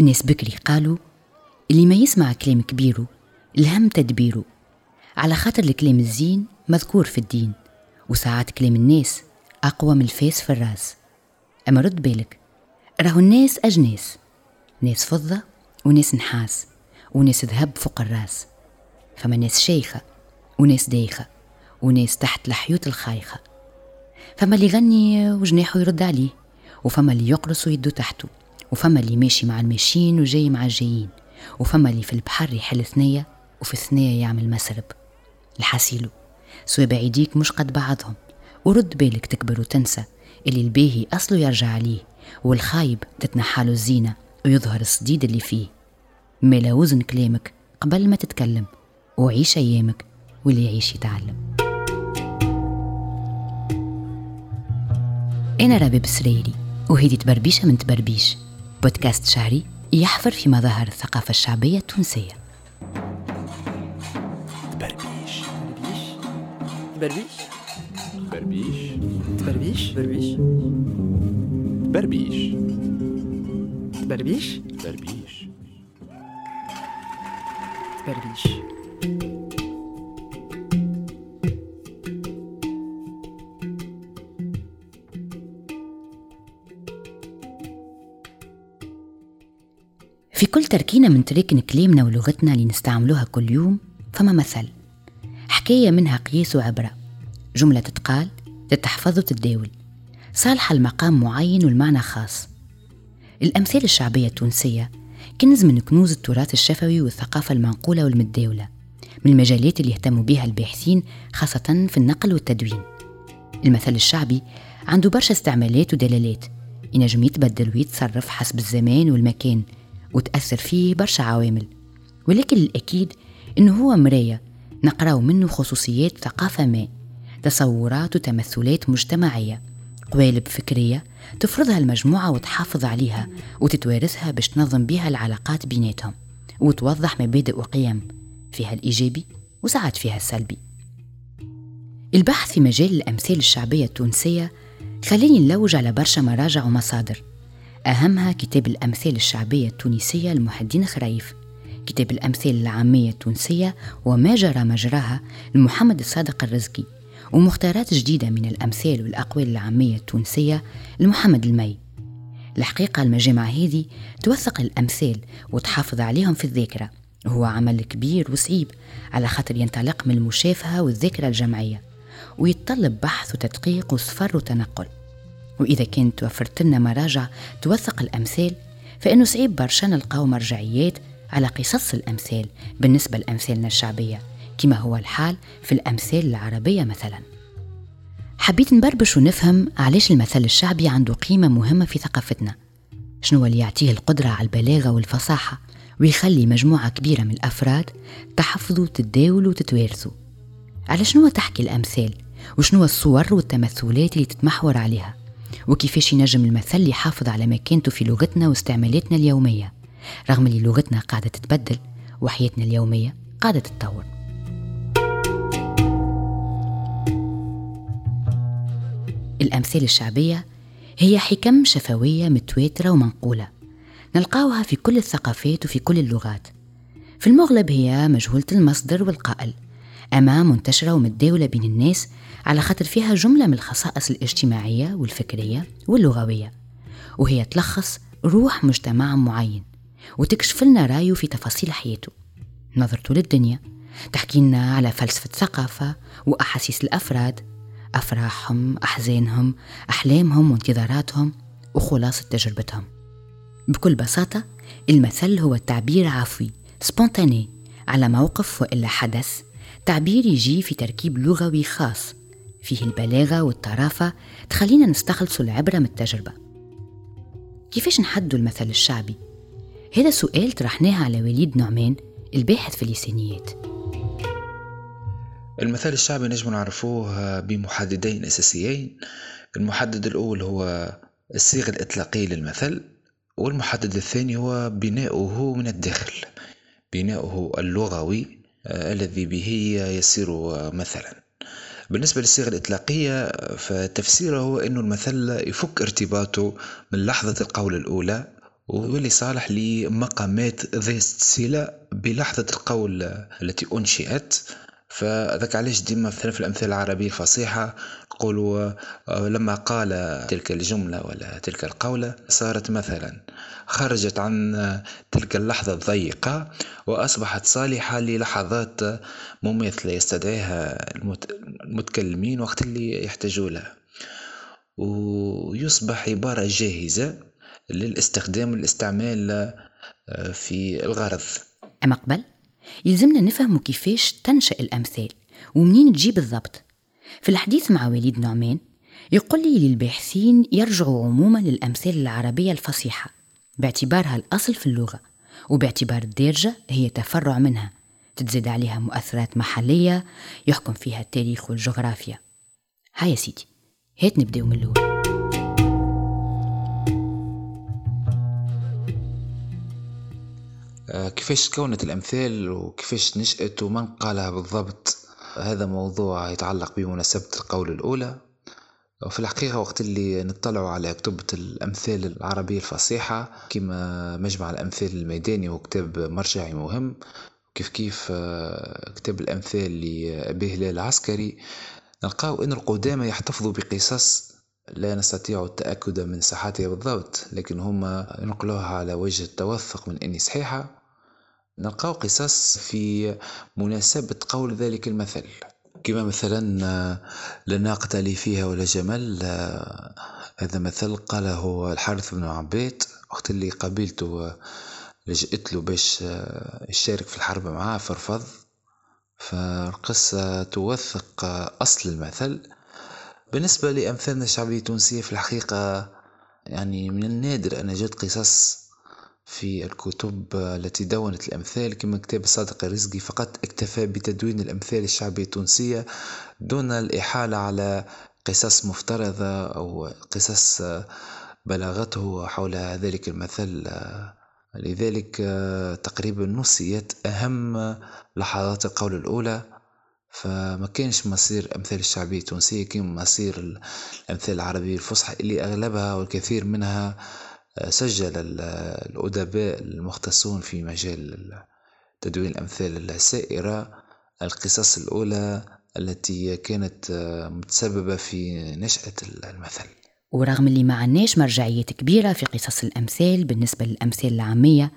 الناس بكري قالوا اللي ما يسمع كلام كبيره الهم تدبيره على خاطر الكلام الزين مذكور في الدين وساعات كلام الناس أقوى من الفاس في الراس. أما رد بالك راهو الناس أجناس. ناس فضة وناس نحاس وناس ذهب فوق الراس. فما ناس شيخة وناس دايخة وناس تحت الحيوت الخايخة. فما اللي يغني وجناحه يرد عليه وفما اللي يقرص ويدو تحته. وفما اللي ماشي مع الماشيين وجاي مع الجايين. وفما اللي في البحر يحل ثنية وفي الثنية يعمل مسرب. الحسيلو سوى بعيديك مش قد بعضهم. ورد بالك تكبر وتنسى. اللي الباهي أصله يرجع عليه. والخايب تتنحاله الزينة ويظهر الصديد اللي فيه. ملا وزن كلامك قبل ما تتكلم. وعيش أيامك واللي يعيش يتعلم. أنا رباب سريري وهيدي تبربيشة من تبربيش. بودكاست شهري يحفر في مظاهر الثقافة الشعبية التونسية. تبربيش بربيش؟ بربيش. بربيش؟ بربيش. بربيش. بربيش؟ بربيش. بربيش. تركينة من تراكن كلامنا ولغتنا اللي نستعملوها كل يوم؟ فما مثل. حكاية منها قياس وعبرة. جملة تتقال تتحفظ وتتداول. صالحة لمقام معين والمعنى خاص. الأمثال الشعبية التونسية كنز من كنوز التراث الشفوي والثقافة المنقولة والمتداولة من المجالات اللي يهتموا بها الباحثين خاصة في النقل والتدوين. المثل الشعبي عنده برشا استعمالات ودلالات. ينجم يتبدل ويتصرف حسب الزمان والمكان. وتأثر فيه برشا عوامل. ولكن الأكيد إنه هو مراية نقراو منه خصوصيات ثقافة ما تصورات وتمثلات مجتمعية قوالب فكرية تفرضها المجموعة وتحافظ عليها وتتوارثها باش تنظم بها العلاقات بيناتهم وتوضح مبادئ وقيم فيها الإيجابي وساعات فيها السلبي. البحث في مجال الأمثال الشعبية التونسية خليني نلوج على برشا مراجع ومصادر أهمها كتاب الأمثال الشعبية التونسية لمحدين خريف. كتاب الأمثال العامية التونسية وما جرى مجراها لمحمد الصادق الرزقي ومختارات جديدة من الأمثال والأقوال العامية التونسية لمحمد المي. الحقيقة المجامع هذه توثق الأمثال وتحافظ عليهم في الذاكرة. هو عمل كبير وصعيب على خاطر ينطلق من المشافهة والذاكرة الجمعية ويتطلب بحث وتدقيق وسفر وتنقل. وإذا كانت توفرت لنا مراجع توثق الأمثال فإنه صعيب برشا نلقاو مرجعيات على قصص الأمثال بالنسبة لأمثالنا الشعبية كما هو الحال في الأمثال العربية مثلا. حبيت نبربش ونفهم علاش المثل الشعبي عنده قيمة مهمة في ثقافتنا. شنو اللي يعطيه القدرة على البلاغة والفصاحة ويخلي مجموعة كبيرة من الأفراد تحفظوا تتداولوا وتتوارثوا على شنو تحكي الأمثال؟ وشنو الصور والتمثلات اللي تتمحور عليها؟ وكيفاش ينجم المثل يحافظ على مكانته في لغتنا واستعمالاتنا اليومية. رغم اللي لغتنا قاعدة تتبدل وحياتنا اليومية قاعدة تتطور. الأمثال الشعبية هي حكم شفوية متواترة ومنقولة نلقاوها في كل الثقافات وفي كل اللغات. في المغلب هي مجهولة المصدر والقائل. أما منتشرة ومتداولة بين الناس على خاطر فيها جملة من الخصائص الاجتماعية والفكرية واللغوية. وهي تلخص روح مجتمع معين وتكشف لنا رأيه في تفاصيل حياته. نظرته للدنيا تحكي لنا على فلسفة ثقافة وأحاسيس الأفراد أفراحهم أحزانهم أحلامهم وانتظاراتهم وخلاصة تجربتهم. بكل بساطة المثل هو التعبير عفوي سبونتاني على موقف وإلا حدث تعبير يجي في تركيب لغوي خاص. فيه البلاغة والطرافة تخلينا نستخلص العبرة من التجربة. كيفاش نحدوا المثل الشعبي؟ هذا سؤال طرحناه على وليد نعمان الباحث في اللسانيات المثال الشعبي نجم نعرفوه بمحددين أساسيين. المحدد الأول هو الصيغة الإطلاقية للمثل والمحدد الثاني هو بناؤه من الداخل بناؤه اللغوي الذي به يصير مثلا. بالنسبة للصيغة الإطلاقية فتفسيره هو أنه المثل يفك ارتباطه من لحظة القول الأولى ويولي صالح لمقامات ذات صلة بلحظة القول التي أنشئت. فذاك علاش ديما مثلا في الأمثال العربية الفصيحة نقولوا آه، لما قال تلك الجملة ولا تلك القولة صارت مثلا خرجت عن تلك اللحظة الضيقة وأصبحت صالحة للحظات مماثلة يستدعيها المتكلمين وقت اللي يحتاجوا لها. ويصبح عبارة جاهزة للاستخدام والاستعمال آه، في الغرض. أما قبل يلزمنا نفهم كيفاش تنشأ الأمثال ومنين تجي بالضبط. في الحديث مع وليد نعمان يقول لي للباحثين يرجعوا عموما للأمثال العربية الفصيحة باعتبارها الأصل في اللغة وباعتبار الدارجة هي تفرع منها تتزيد عليها مؤثرات محلية يحكم فيها التاريخ والجغرافيا. هيا سيدي هات نبداو من الأول. آه، كيفاش تكونت الأمثال وكيفاش نشأت ومن قالها بالضبط؟ هذا موضوع يتعلق بمناسبة القول الأولى. وفي الحقيقة وقت اللي نطلعوا على كتبة الأمثال العربية الفصيحة كما مجمع الأمثال الميداني هو كتاب مرجعي مهم كيف كيف آه، كتاب الأمثال لأبي هلال العسكري نلقاو أن القدامى يحتفظوا بقصص لا نستطيع التأكد من صحتها بالضبط لكن هما ينقلوها على وجه التوثق من أني صحيحة. نلقاو قصص في مناسبة قول ذلك المثل. كما مثلا لا ناقة لي فيها ولا جمل هذا مثل قاله الحارث بن عبيد وقت اللي قابلته لجأت له باش يشارك في الحرب معاه فرفض فالقصة توثق أصل المثل. بالنسبة لأمثالنا الشعبية التونسية في الحقيقة يعني من النادر أن أجد قصص في الكتب التي دونت الأمثال كما كتاب الصادق الرزقي فقط اكتفى بتدوين الأمثال الشعبية التونسية دون الإحالة على قصص مفترضة أو قصص بلغته حول ذلك المثل لذلك تقريبا نسيت أهم لحظات القول الأولى. فما كانش مصير أمثال الشعبية التونسية كما مصير الأمثال العربية الفصحى اللي أغلبها والكثير منها سجل الأدباء المختصون في مجال تدوين الأمثال السائرة القصص الأولى التي كانت متسببة في نشأة المثل. ورغم اللي ما عناش مرجعيات كبيرة في قصص الأمثال بالنسبة للأمثال العامية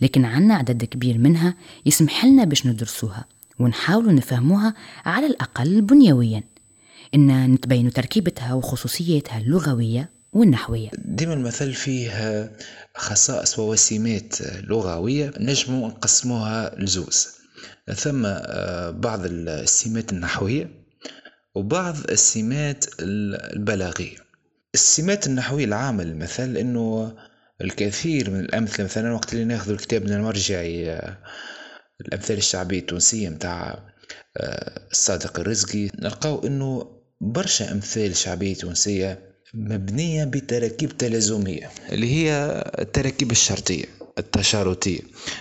لكن عنا عدد كبير منها يسمح لنا باش ندرسوها ونحاولوا نفهموها على الأقل بنيويا. إن نتبين تركيبتها وخصوصياتها اللغوية والنحوية. ديما المثل فيه خصائص ووسيمات لغوية نجم نقسموها لزوز. ثم آه، بعض السمات النحوية وبعض السمات البلاغية. السمات النحوية العامة للمثل إنه الكثير من الأمثلة مثلا وقت اللي ناخذ الكتاب من المرجعي آه، الأمثال الشعبية التونسية متاع آه، الصادق الرزقي نلقاو إنه برشا أمثال شعبية تونسية مبنية بتراكيب تلازمية اللي هي التراكيب الشرطية التشارطية.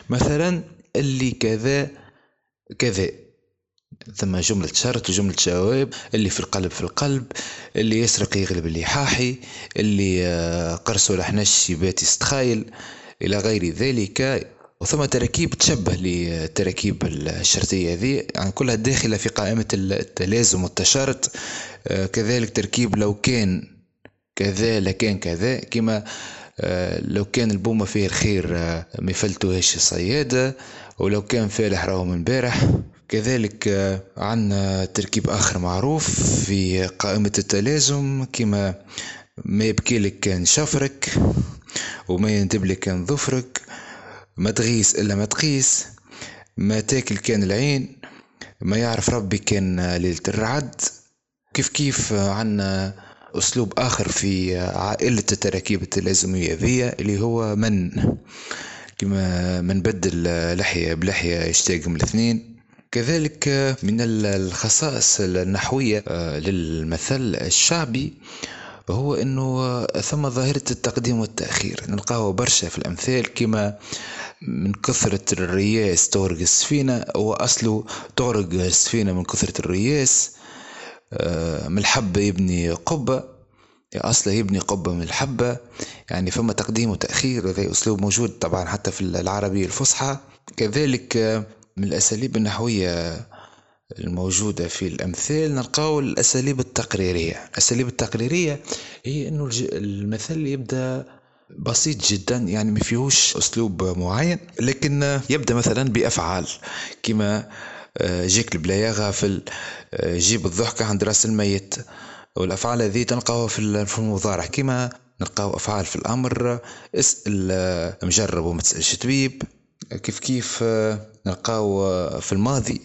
مثلا اللي كذا كذا. ثم جملة شرط وجملة جواب اللي في القلب في القلب اللي يسرق يغلب اللي حاحي اللي آه، قرص ولا حنش يبات يستخايل إلى غير ذلك. وثم تراكيب تشبه للتراكيب الشرطية هذه. يعني كلها داخلة في قائمة التلازم والتشارط. آه، كذلك تركيب لو كان كذا لكان كذا كما آه، لو كان البومة فيه الخير آه، ما يفلتوهاش الصيادة ولو كان فالح راهو من بارح كذلك آه، عنا تركيب آخر معروف في قائمة التلازم كما ما يبكي لك كان شفرك وما يندب لك كان ظفرك ما تغيس إلا ما تقيس ما تاكل كان العين ما يعرف ربي كان ليلة الرعد. كيف كيف عنا أسلوب آخر في عائلة التراكيب التلازمية ذي اللي هو من كما من بدل لحية بلحية يشتاق الاثنين. كذلك من الخصائص النحوية آه، للمثل الشعبي هو إنه ثم ظاهرة التقديم والتأخير. نلقاه برشا في الأمثال كما من كثرة الرياس تغرق السفينة هو أصله تغرق السفينة من كثرة الرياس. آه، من الحبة يبني قبة. أصله يبني قبة من الحبة. يعني فما تقديم وتأخير هذا أسلوب موجود طبعا حتى في العربية الفصحى. كذلك من الأساليب النحوية الموجودة في الأمثال نلقاو الأساليب التقريرية. الأساليب التقريرية هي أنه المثل يبدأ بسيط جدا يعني ما فيهوش أسلوب معين لكن يبدأ مثلا بأفعال. كما آه، جيك البلايا غافل. آه، جيب الضحكة عند راس الميت. والأفعال هذه تلقاوها في المضارع. كما نلقاو أفعال في الأمر. اسأل آه، مجرب وما تسألش طبيب. كيف كيف نلقاو في الماضي.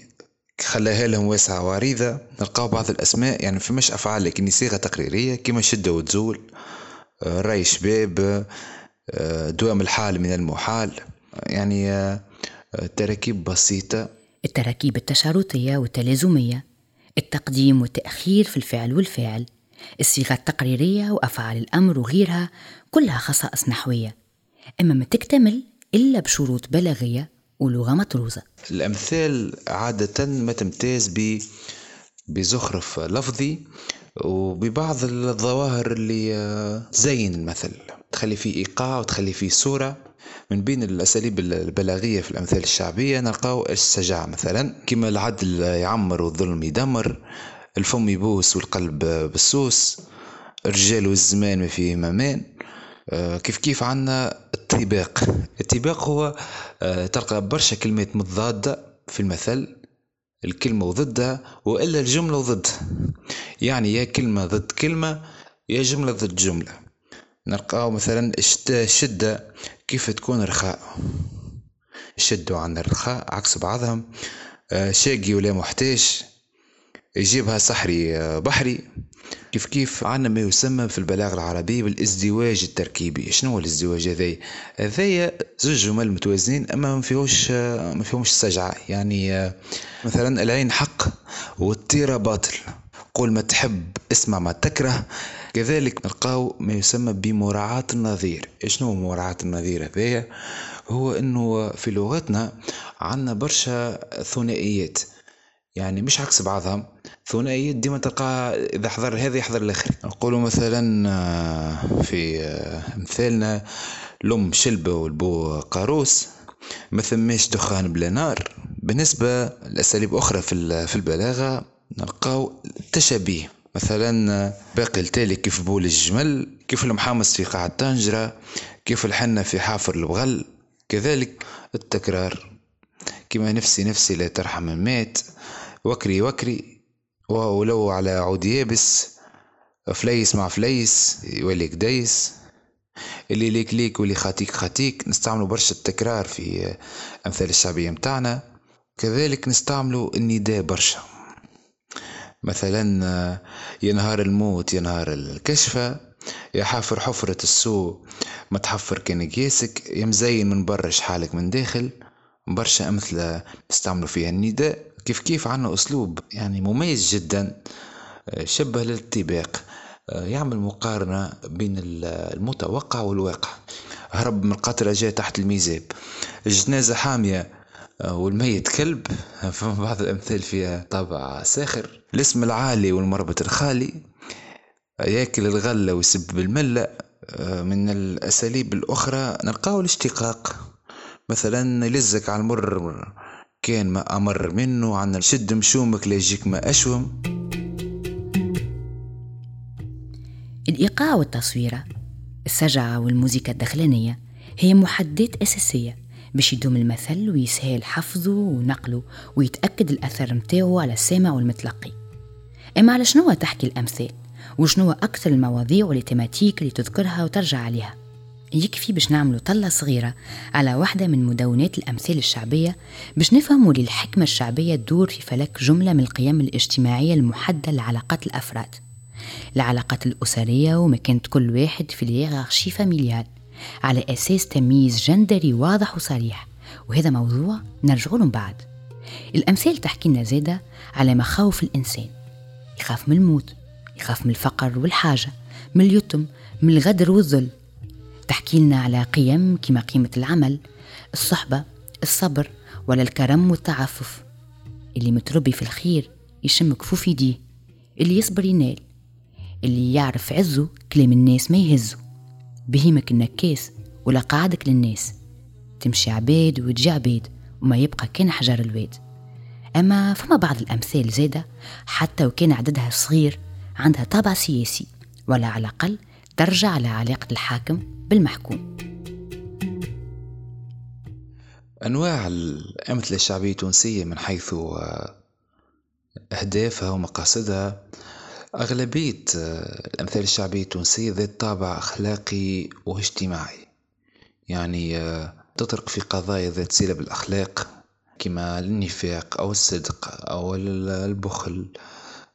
خلاها لهم واسعة وعريضة. نلقاو بعض الأسماء. يعني فماش أفعال لكن صيغة تقريرية. كما شدة وتزول. راي شباب دوام الحال من المحال. يعني تراكيب بسيطة. التراكيب التشارطية والتلازمية التقديم والتأخير في الفعل والفاعل الصيغة التقريرية وأفعال الأمر وغيرها كلها خصائص نحوية. أما ما تكتمل إلا بشروط بلاغية ولغة مطروزة. الأمثال عادة ما تمتاز بزخرف لفظي وببعض الظواهر اللي تزين المثل تخلي فيه إيقاع وتخلي فيه صورة. من بين الأساليب البلاغية في الأمثال الشعبية نلقاو الشجاعة مثلا. كما العدل يعمر والظلم يدمر الفم يبوس والقلب بالسوس الرجال والزمان ما فيه مامان آه، كيف كيف عنا الطباق؟ الطباق هو آه، تلقى برشا كلمات متضادة في المثل. الكلمة وضدها وإلا الجملة وضدها يعني يا كلمة ضد كلمة يا جملة ضد جملة. نلقاو مثلا الشدة كيف تكون رخاء. الشدة عن الرخاء عكس بعضهم. آه، شاقي ولا محتاج يجيبها سحري آه، بحري. كيف كيف؟ عندنا ما يسمى في البلاغة العربية بالازدواج التركيبي. شنو هو الازدواج هذايا؟ هذايا زوج جمل متوازنين أما ما فيهوش ما فيهمش سجعة يعني مثلا العين حق والطيرة باطل. قول ما تحب اسمع ما تكره. كذلك نلقاو ما يسمى بمراعاة النظير. شنو مراعاة النظير هذايا؟ هو إنه في لغتنا عندنا برشا ثنائيات. يعني مش عكس بعضها ثنائيات ديما تلقى إذا حضر هذا يحضر الآخر. نقولوا مثلا آه، في آه، مثالنا الام شلبة والبو قاروس ما ثماش دخان بلا نار. بالنسبة لأساليب أخرى في البلاغة نلقاو تشابيه مثلا باقي التالي كيف بول الجمل كيف المحامص في قاع الطنجرة كيف الحنة في حافر البغل كذلك التكرار. كما نفسي نفسي لا ترحم المات وكري وكري ولو على عود يابس فليس مع فليس يولي كديس اللي ليك ليك واللي خاتيك خاتيك نستعملوا برشا التكرار في أمثال الشعبية متاعنا. كذلك نستعملوا النداء برشا. مثلا يا نهار الموت يا نهار الكشفة يا حافر حفرة السوء. ما تحفر كان قياسك يا مزين من برا شحالك من داخل. برشا أمثلة نستعملوا فيها. النداء كيف كيف عنا أسلوب يعني مميز جدا آه، شبه للطباق آه، يعمل مقارنة بين المتوقع والواقع. هرب من قطرة جاء تحت الميزاب. الجنازة حامية آه، والميت كلب. فما بعض الأمثال فيها طابع ساخر. الاسم العالي والمربط الخالي. يأكل الغلة ويسب بالملة. من الأساليب الأخرى نلقاو الاشتقاق. مثلا يلزك على المر كان ما أمر منه. عن شد مشومك ليجيك ما أشوم. الإيقاع والتصويرة السجعة والموسيقى الدخلانية هي محددات أساسية. باش يدوم المثل ويسهل حفظه ونقله ويتأكد الأثر متاعه على السامع والمتلقي. أما على شنو تحكي الأمثال؟ وشنو أكثر المواضيع والتيماتيك اللي تذكرها وترجع عليها؟ يكفي باش نعملوا طلة صغيرة على واحدة من مدونات الأمثال الشعبية باش نفهموا للحكمة الشعبية تدور في فلك جملة من القيم الاجتماعية المحددة لعلاقات الأفراد. العلاقات الأسرية ومكانة كل واحد في الهيرارشي فاميليال. على أساس تمييز جندري واضح وصريح. وهذا موضوع نرجع له بعد. الأمثال تحكي لنا زادة على مخاوف الإنسان. يخاف من الموت يخاف من الفقر والحاجة من اليتم من الغدر والذل تحكي لنا على قيم كما قيمة العمل الصحبة الصبر ولا الكرم والتعفف. اللي متربي في الخير يشم كفوف يديه اللي يصبر ينال. اللي يعرف عزه كلام الناس ما يهزه. بهيمك النكاس ولا قعدك للناس. تمشي عباد وتجي عباد وما يبقى كان حجر الواد. أما فما بعض الأمثال زادة حتى وكان عددها صغير عندها طابع سياسي ولا على الأقل ترجع على علاقة الحاكم بالمحكوم. أنواع الأمثلة الشعبية التونسية من حيث أهدافها ومقاصدها أغلبية الأمثال الشعبية التونسية ذات طابع أخلاقي واجتماعي. يعني تطرق في قضايا ذات صلة بالأخلاق كما النفاق أو الصدق أو البخل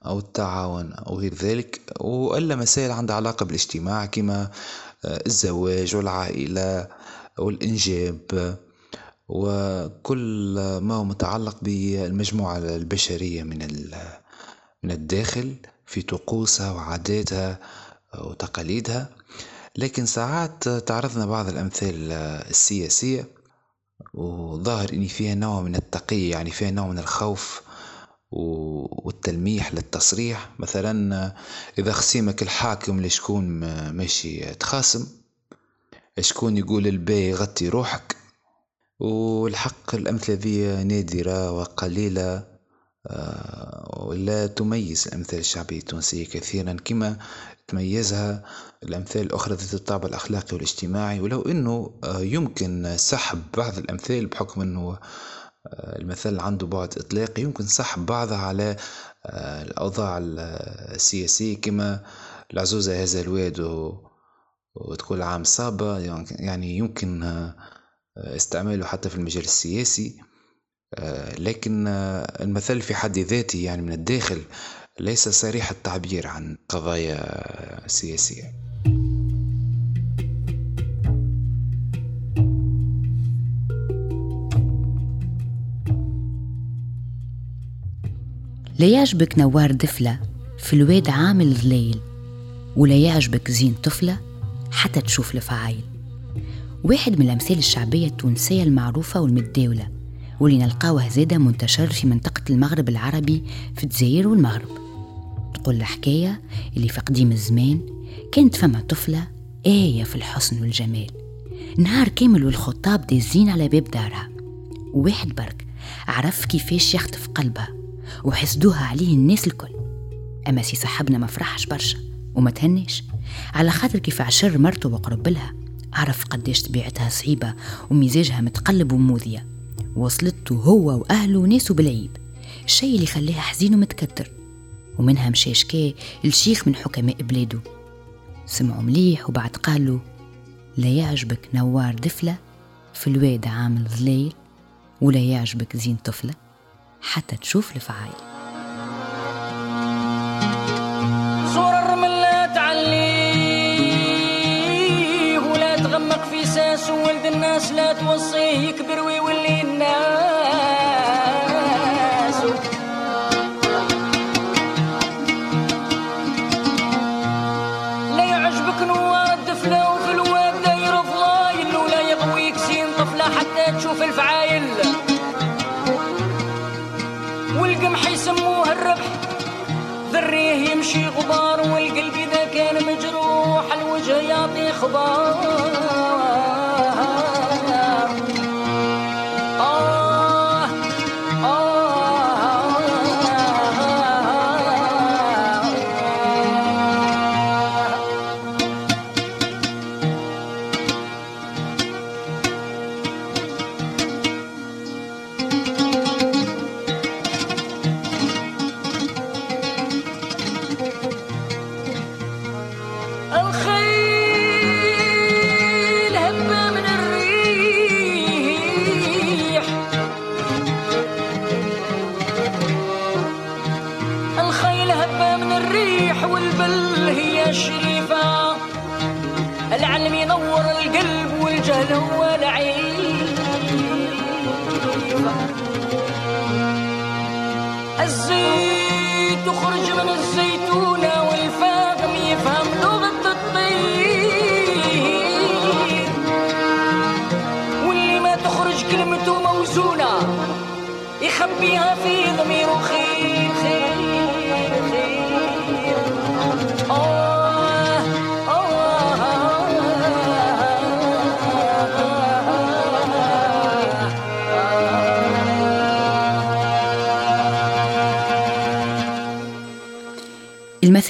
أو التعاون أو غير ذلك. وإلا مسائل عندها علاقة بالاجتماع كما الزواج والعائلة والإنجاب وكل ما هو متعلق بالمجموعة البشرية من من الداخل. في طقوسها وعاداتها وتقاليدها. لكن ساعات تعرضنا بعض الأمثال السياسية وظاهر إن فيها نوع من التقية يعني فيها نوع من الخوف والتلميح للتصريح. مثلا إذا خصيمك الحاكم لشكون ماشي تخاصم شكون يقول الباي غطي روحك؟ والحق الأمثلة ذي نادرة وقليلة. آه، ولا تميز الأمثال الشعبية التونسية كثيرا كما تميزها الأمثال الأخرى ذات الطابع الأخلاقي والاجتماعي ولو أنه آه، يمكن سحب بعض الأمثال بحكم أنه آه، المثل عنده بعد إطلاقي يمكن سحب بعضها على الأوضاع السياسية كما العزوزة هذا الواد وتقول عام صابة يعني يمكن استعماله حتى في المجال السياسي. آه، لكن آه، المثل في حد ذاته يعني من الداخل ليس صريح التعبير عن قضايا سياسية. لا يعجبك نوار دفلة في الواد عامل ظليل ولا يعجبك زين طفلة حتى تشوف الفعايل. واحد من الأمثال الشعبية التونسية المعروفة والمتداولة. واللي نلقاوه زادة منتشر في منطقة المغرب العربي في الجزائر والمغرب. تقول الحكاية اللي في قديم الزمان كانت فما طفلة آية في الحسن والجمال. نهار كامل والخطاب دازين على باب دارها. وواحد برك عرف كيفاش يخطف قلبها وحسدوها عليه الناس الكل. أما سي صاحبنا ما فرحش برشا وما تهنيش على خاطر كيف عشر مرته وقرب لها عرف قديش طبيعتها صعيبة ومزاجها متقلب وموذية. وصلته هو وأهله وناسه بالعيب الشيء اللي خليها حزين ومتكتر ومنها مشى الشيخ من حكماء بلاده. سمعوا مليح وبعد قالوا لا يعجبك نوار دفلة في الواد عامل ظليل ولا يعجبك زين طفلة حتى تشوف الفعايل.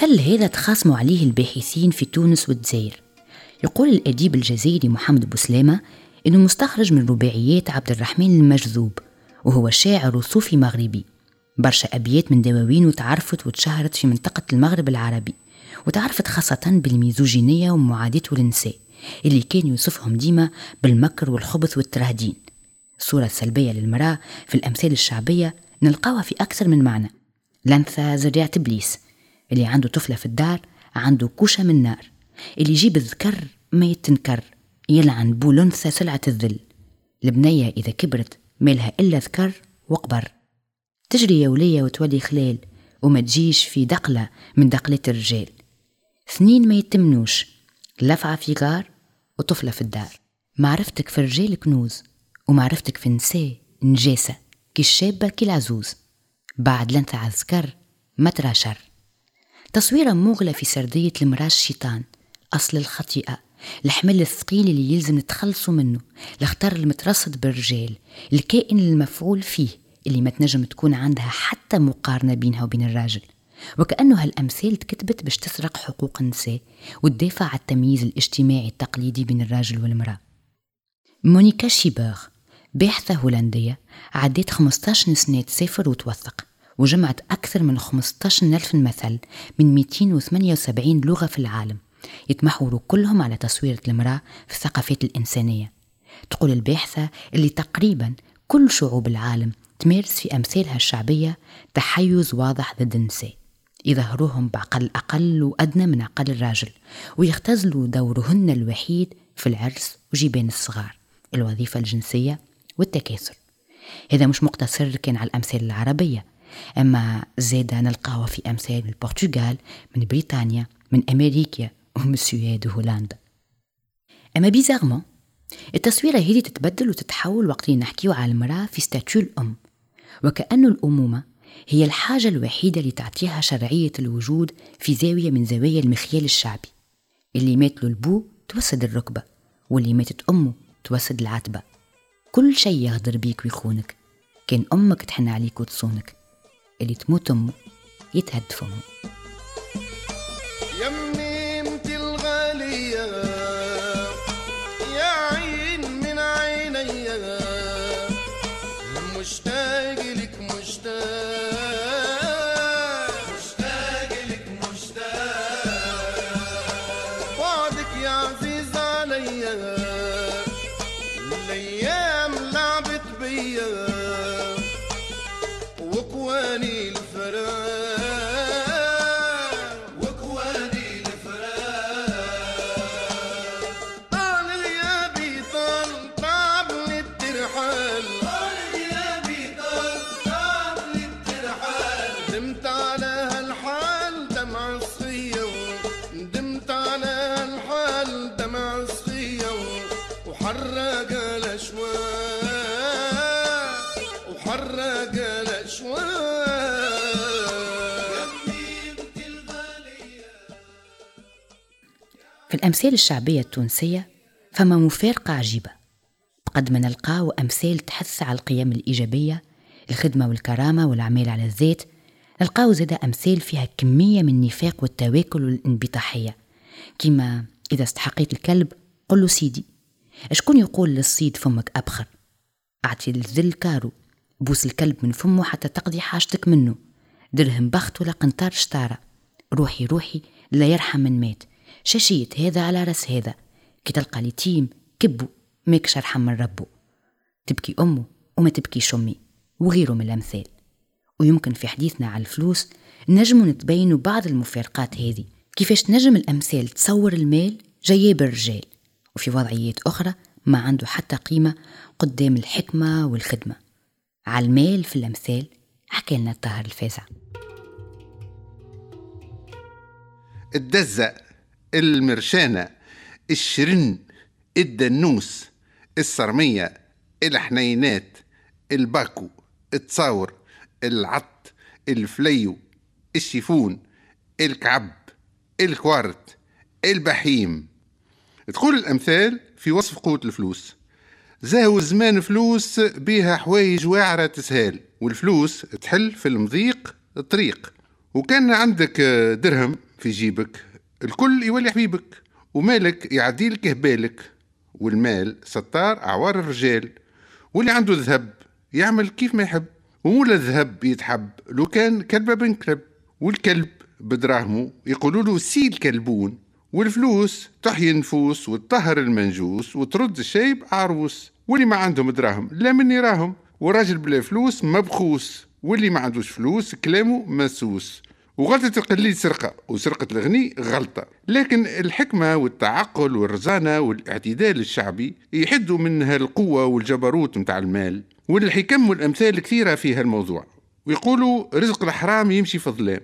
المثل هذا تخاصموا عليه الباحثين في تونس والجزائر. يقول الأديب الجزائري محمد بوسلامة إنه مستخرج من رباعيات عبد الرحمن المجذوب وهو شاعر وصوفي مغربي. برشا أبيات من دواوين وتعرفت وتشهرت في منطقة المغرب العربي وتعرفت خاصة بالميزوجينية ومعاداة النساء اللي كان يوصفهم ديما بالمكر والخبث والترهدين. الصورة السلبية للمرأة في الأمثال الشعبية نلقاها في أكثر من معنى. لنثى زريعة إبليس. اللي عنده طفلة في الدار عنده كوشة من نار. اللي يجيب الذكر ما يتنكر. يلعن بو لنثى سلعة الذل. البنية إذا كبرت مالها إلا ذكر وقبر. تجري يا ولية وتولي خلال وما تجيش في دقلة من دقلات الرجال. اثنين ما يتمنوش. لفعة في غار وطفلة في الدار. معرفتك في الرجال كنوز ومعرفتك في النساء نجاسة. كي الشابة كي العزوز. بعد لنت عذكر ما ترى شر. تصويرة موغلة في سردية المراه الشيطان أصل الخطيئة. الحمل الثقيل اللي يلزم نتخلصوا منه. الخطر المترصد بالرجال. الكائن المفعول فيه اللي ما تنجم تكون عندها حتى مقارنة بينها وبين الراجل. وكأنه هالأمثال تكتبت باش تسرق حقوق النساء وتدافع على التمييز الاجتماعي التقليدي بين الراجل والمرأة. مونيكا شيبر باحثة هولندية عدت 15 سنة تسافر وتوثق. وجمعت أكثر من 15 ألف مثل من 278 لغة في العالم يتمحوروا كلهم على تصوير المرأة في الثقافات الإنسانية. تقول الباحثة اللي تقريبا كل شعوب العالم تمارس في أمثالها الشعبية تحيز واضح ضد النساء. يظهروهم بعقل أقل وأدنى من عقل الراجل ويختزلوا دورهن الوحيد في العرس وجيبان الصغار الوظيفة الجنسية والتكاثر. هذا مش مقتصر كان على الأمثال العربية أما زاد نلقاه في أمثال من البرتغال من بريطانيا من أمريكا ومن السويد وهولندا. أما بيزارمون التصويرة هذه تتبدل وتتحول وقت نحكيو على المرأة في ستاتيو الأم. وكأن الأمومة هي الحاجة الوحيدة اللي تعطيها شرعية الوجود في زاوية من زوايا المخيال الشعبي. اللي مات له البو توسد الركبة واللي ماتت أمه توسد العتبة. كل شيء يغدر بيك ويخونك. كان أمك تحن عليك وتصونك. اللي تموت أمه يتهد فمه. وحرق الأشواق وحرق الأشواق. في الأمثال الشعبية التونسية فما مفارقة عجيبة. بقد ما نلقاو أمثال تحث على القيم الإيجابية الخدمة والكرامة والأعمال على الذات نلقاو زاد أمثال فيها كمية من النفاق والتواكل والانبطاحية كما إذا استحقيت الكلب قل له سيدي. شكون يقول للصيد فمك أبخر أعطي الذل كارو بوس الكلب من فمه حتى تقضي حاجتك منه. درهم بخت ولا قنطار شطارة روحي روحي لا يرحم من مات. شاشيت هذا على رأس هذا. كي تلقى اليتيم كبو ماكش أرحم من ربو. تبكي أمه وما تبكيش أمي وغيره من الأمثال. ويمكن في حديثنا على الفلوس نجم نتبينوا بعض المفارقات هذه. كيفاش تنجم الأمثال تصور المال؟ جاية بالرجال وفي وضعيات أخرى ما عنده حتى قيمة قدام الحكمة والخدمة. على المال في الأمثال حكى لنا الطاهر الفازع. الدزة المرشانة الشرن الدنوس الصرمية الحنينات الباكو التصاور العط الفليو الشيفون الكعب الكوارت البحيم. تقول الأمثال في وصف قوة الفلوس. زاهو زمان فلوس بيها حوايج واعرة تسهال والفلوس تحل في المضيق الطريق. وكان عندك درهم في جيبك الكل يولي حبيبك ومالك يعديلك هبالك. والمال ستار أعوار الرجال واللي عنده ذهب يعمل كيف ما يحب. ومولا الذهب يتحب لو كان كلب بن كلب والكلب بدراهمه يقولوا له سي الكلبون. والفلوس تحيي النفوس وتطهر المنجوس وترد الشيب عروس واللي ما عندهم دراهم لا من يراهم والراجل بلا فلوس مبخوس واللي ما عندوش فلوس كلامه مسوس. وغلطة القليل سرقة وسرقة الغني غلطة. لكن الحكمة والتعقل والرزانة والاعتدال الشعبي يحدوا من هالقوة والجبروت متاع المال. والحكم والأمثال كثيرة في هالموضوع. ويقولوا رزق الحرام يمشي في الظلام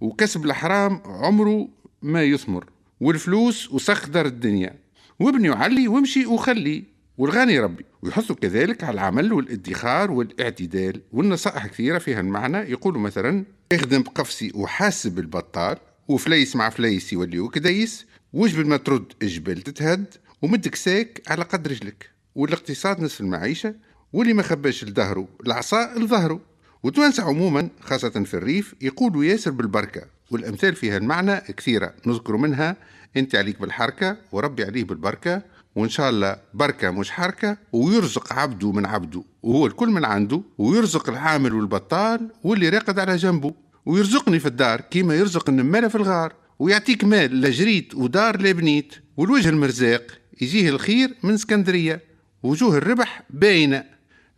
وكسب الحرام عمره ما يثمر. والفلوس وسخ دار الدنيا. وابني وعلي وامشي وخلي والغني ربي. ويحثوا كذلك على العمل والادخار والاعتدال. والنصائح كثيرة فيها المعنى يقولوا مثلا اخدم بقفصي وحاسب البطال. وفليس مع فليس يوليو كديس وجبل ما ترد الجبال تتهد. ومدك ساك على قد رجلك. والاقتصاد نصف المعيشة. واللي ما خباش لظهره العصا لظهره. وتوانسة عموما خاصة في الريف يقولوا ياسر بالبركة. والأمثال فيها المعنى كثيرة. نذكر منها أنت عليك بالحركة وربي عليه بالبركة. وإن شاء الله بركة مش حركة ويرزق عبده من عبده. وهو الكل من عنده. ويرزق العامل والبطال واللي راقد على جنبه. ويرزقني في الدار كيما يرزق النمالة في الغار. ويعطيك مال لا جريت ودار لا بنيت والوجه المرزاق يجيه الخير من اسكندرية. وجوه الربح باينة.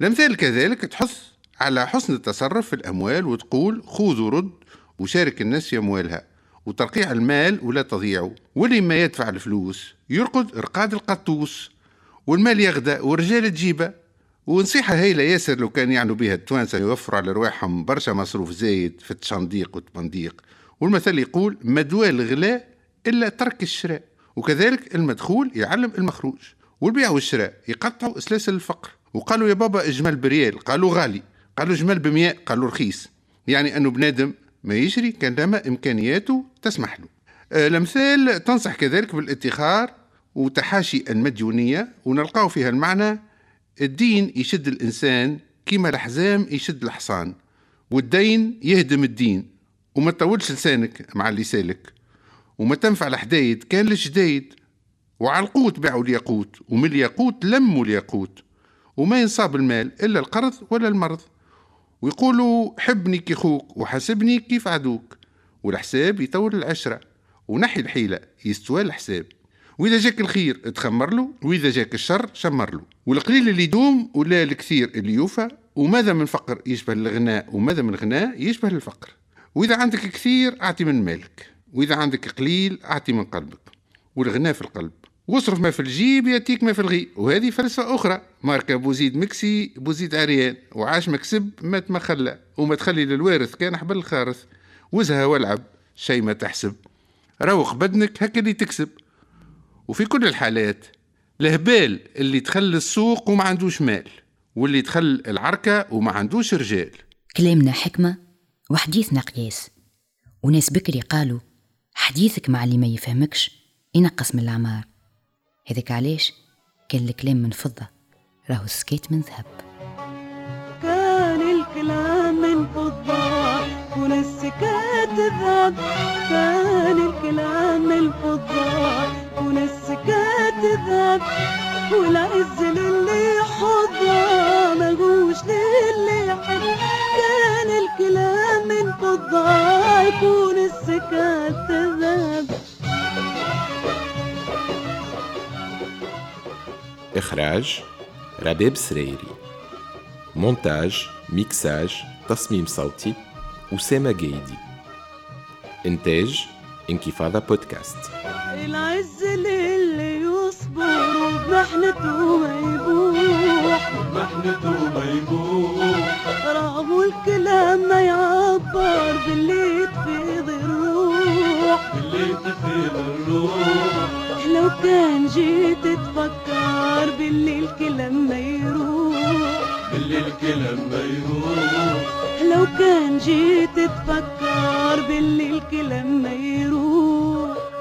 الأمثال كذلك تحث على حسن التصرف في الأموال وتقول خذ ورد وشارك الناس في أموالها وترقيع المال ولا تضيعه واللي ما يدفع الفلوس يرقد رقاد القطوس والمال يغدى والرجال تجيبه. ونصيحة هايلة ياسر لو كان يعنوا بها التوانسة يوفروا على رواحهم برشا مصروف زايد في التشنديق والتبنديق والمثل يقول مدوى الغلاء إلا ترك الشراء وكذلك المدخول يعلم المخروج والبيع والشراء يقطعوا سلاسل الفقر. وقالوا يا بابا اجمل بريال قالوا غالي. قالوا جمل بمية قالوا رخيص. يعني أنه بنادم ما يشري كان لما إمكانياته تسمح له. آه، الأمثال تنصح كذلك بالادخار وتحاشي المديونية ونلقاو فيها المعنى الدين يشد الإنسان كيما الحزام يشد الحصان والدين يهدم الدين. وما تطولش لسانك مع اللي سالك وما تنفع الحدايد كان للجدايد وعلى القوت باعوا الياقوت ومن الياقوت لموا الياقوت. وما ينصاب المال إلا القرض ولا المرض. ويقولوا حبني كي خوك وحاسبني كيف عدوك. والحساب يطول العشرة ونحي الحيلة يستوى الحساب. وإذا جاك الخير تخمر له وإذا جاك الشر شمر له. والقليل اللي يدوم ولا الكثير اللي يوفى وماذا من فقر يشبه الغناء وماذا من غناء يشبه الفقر. وإذا عندك كثير أعطي من مالك وإذا عندك قليل أعطي من قلبك. والغناء في القلب واصرف ما في الجيب ياتيك ما في الغي. وهذه فلسفة أخرى. ماركة بوزيد مكسي بوزيد عريان. وعاش مكسب ما خلى. وما تخلي للوارث كان حبل الخارث. وزها والعب. شي ما تحسب. روق بدنك هكا اللي تكسب. وفي كل الحالات الهبال اللي تخل السوق وما عندوش مال. واللي تخل العركة وما عندوش رجال. كلامنا حكمة وحديثنا قياس. وناس بكري قالوا حديثك مع اللي ما يفهمكش ينقص من الأعمار. هذاك علاش؟ كان الكلام من فضة. راهو السكيت من ذهب. كان الكلام من فضة والسكات ذهب كان الكلام من فضة والسكات ذهب والعز للي حضة ملهوش للي حب كان الكلام من فضة يكون السكات ذهب إخراج رباب سريري. مونتاج ميكساج تصميم صوتي أسامة جيدي. إنتاج انكفاضة بودكاست. العز للي يصبر وبمحنته ما يبوح. محنته ما يبوح. رغم الكلام ما يعبر باللي تفيض الروح اللي تفيض الروح لو كان جيت تفكر باللي الكلام ما يروح. باللي الكلام ما يروح. لو كان جيت تفكر باللي الكلام ما يروح.